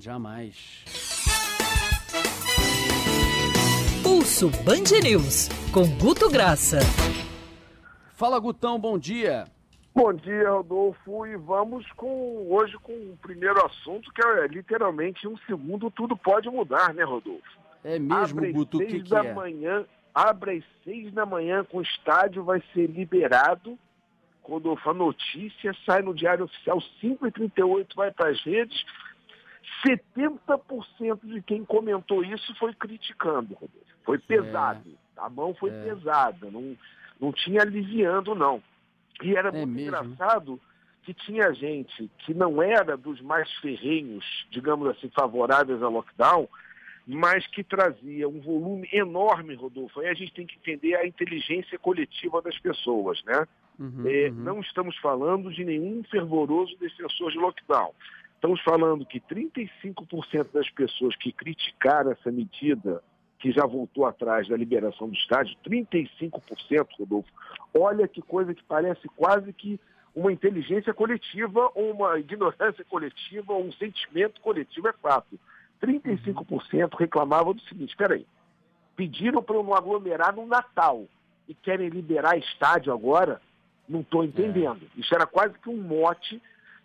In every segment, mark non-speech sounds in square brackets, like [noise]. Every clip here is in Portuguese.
Jamais. Pulso Band News, com Guto Graça. Fala, Gutão, bom dia. Bom dia, Rodolfo. E vamos com hoje com o primeiro assunto, que é literalmente um segundo tudo pode mudar, né, Rodolfo? É mesmo, abre Guto, o seis que, que da é? manhã, abre às seis da manhã com o estádio, vai ser liberado. Rodolfo, a notícia sai no Diário Oficial 5h38, vai para as redes. 70% de quem comentou isso foi criticando, Rodolfo. Foi pesado. A mão foi É. pesada, não, não tinha aliviando, não. E era É muito mesmo? engraçado que tinha gente que não era dos mais ferrenhos, digamos assim, favoráveis ao lockdown, mas que trazia um volume enorme, Rodolfo. Aí a gente tem que entender a inteligência coletiva das pessoas, né? Uhum, É, uhum. Não estamos falando de nenhum fervoroso defensor de lockdown. Estamos falando que 35% das pessoas que criticaram essa medida, que já voltou atrás da liberação do estádio, 35%, Rodolfo, olha que coisa que parece quase que uma inteligência coletiva, ou uma ignorância coletiva, ou um sentimento coletivo, é fato. 35% reclamavam do seguinte, espera aí, pediram para não aglomerar no Natal e querem liberar estádio agora, não estou entendendo. Isso era quase que um mote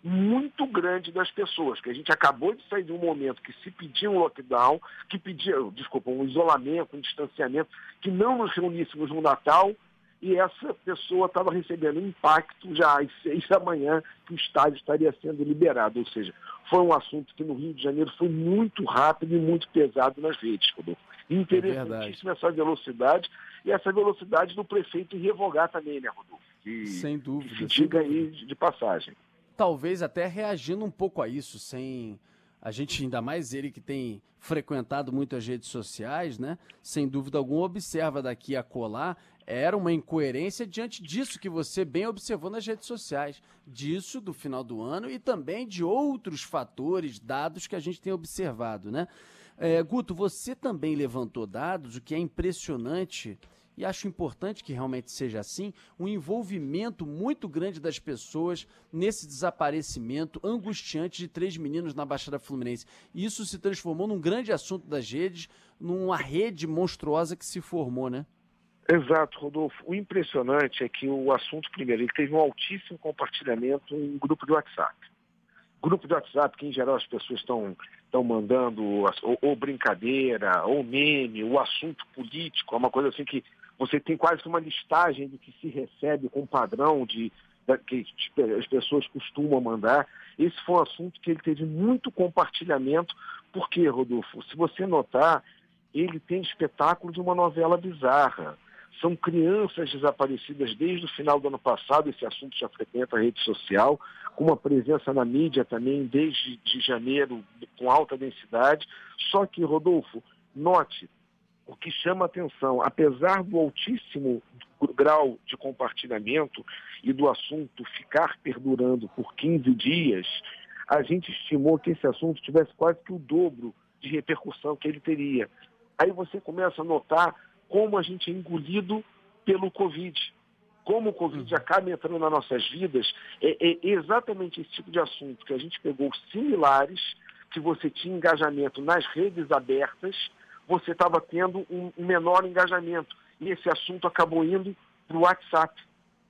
muito grande das pessoas, que a gente acabou de sair de um momento que se pedia um lockdown, que pedia, desculpa, um isolamento, um distanciamento, que não nos reuníssemos no Natal, e essa pessoa estava recebendo impacto já às [laughs] seis da manhã que o estádio estaria sendo liberado. Ou seja, foi um assunto que no Rio de Janeiro foi muito rápido e muito pesado nas redes, Rodolfo. Interessantíssima essa velocidade e essa velocidade do prefeito revogar também, né, Rodolfo? Que, Sem dúvida. que se diga aí de passagem. Talvez até reagindo um pouco a isso, sem a gente, ainda mais ele que tem frequentado muito as redes sociais, né? Sem dúvida alguma, observa daqui a colar. Era uma incoerência diante disso que você bem observou nas redes sociais, disso do final do ano e também de outros fatores, dados que a gente tem observado, né? É, Guto, você também levantou dados, o que é impressionante e acho importante que realmente seja assim, um envolvimento muito grande das pessoas nesse desaparecimento angustiante de três meninos na Baixada Fluminense. Isso se transformou num grande assunto das redes, numa rede monstruosa que se formou, né? Exato, Rodolfo. O impressionante é que o assunto, primeiro, ele teve um altíssimo compartilhamento em grupo de WhatsApp. Grupo de WhatsApp, que em geral as pessoas estão estão mandando ou, ou brincadeira, ou meme, o assunto político, é uma coisa assim que você tem quase uma listagem do que se recebe com padrão de, da, que as pessoas costumam mandar. Esse foi um assunto que ele teve muito compartilhamento, porque, Rodolfo, se você notar, ele tem espetáculo de uma novela bizarra. São crianças desaparecidas desde o final do ano passado, esse assunto já frequenta a rede social, com uma presença na mídia também desde de janeiro, com alta densidade. Só que, Rodolfo, note, o que chama atenção, apesar do altíssimo grau de compartilhamento e do assunto ficar perdurando por 15 dias, a gente estimou que esse assunto tivesse quase que o dobro de repercussão que ele teria. Aí você começa a notar como a gente é engolido pelo Covid. Como o Covid acaba entrando nas nossas vidas, é, é exatamente esse tipo de assunto que a gente pegou similares, que você tinha engajamento nas redes abertas, você estava tendo um menor engajamento. E esse assunto acabou indo para o WhatsApp.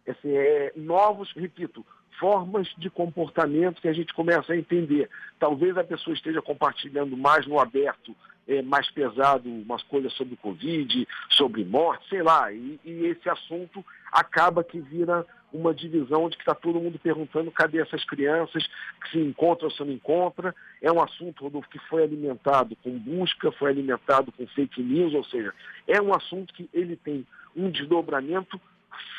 Esse é, novos, repito, formas de comportamento que a gente começa a entender. Talvez a pessoa esteja compartilhando mais no aberto, é, mais pesado, umas coisas sobre o Covid, sobre morte, sei lá. E, e esse assunto acaba que vira uma divisão de que está todo mundo perguntando cadê essas crianças, que se encontra ou se não encontra. É um assunto, Rodolfo, que foi alimentado com busca, foi alimentado com fake news, ou seja, é um assunto que ele tem um desdobramento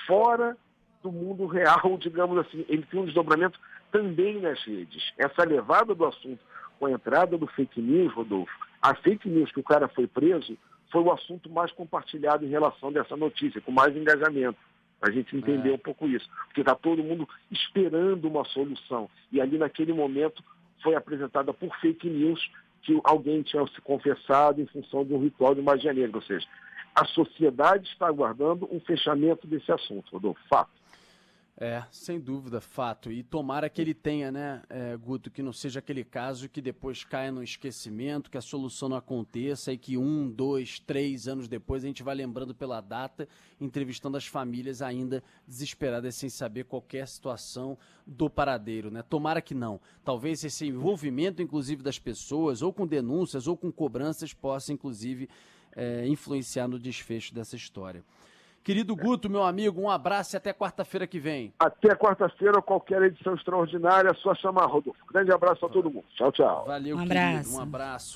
fora do mundo real, [laughs] digamos assim. Ele tem um desdobramento também nas redes. Essa levada do assunto com a entrada do fake news, Rodolfo, a fake news que o cara foi preso foi o assunto mais compartilhado em relação dessa notícia, com mais engajamento. A gente entender É. um pouco isso. Porque está todo mundo esperando uma solução. E ali naquele momento foi apresentada por fake news que alguém tinha se confessado em função de um ritual de magia negra. Ou seja, a sociedade está aguardando um fechamento desse assunto, Rodolfo. Fato. É, sem dúvida, fato. E tomara que ele tenha, né, é, Guto, que não seja aquele caso que depois caia no esquecimento, que a solução não aconteça e que um, dois, três anos depois a gente vai lembrando pela data, entrevistando as famílias ainda desesperadas sem saber qualquer situação do paradeiro, né? Tomara que não. Talvez esse envolvimento, inclusive, das pessoas, ou com denúncias ou com cobranças, possa, inclusive, é, influenciar no desfecho dessa história. Querido Guto, meu amigo, um abraço e até quarta-feira que vem. Até quarta-feira, qualquer edição extraordinária, só chamar Rodolfo. Grande abraço a todo mundo. Tchau, tchau. Valeu, um abraço. Querido, um abraço.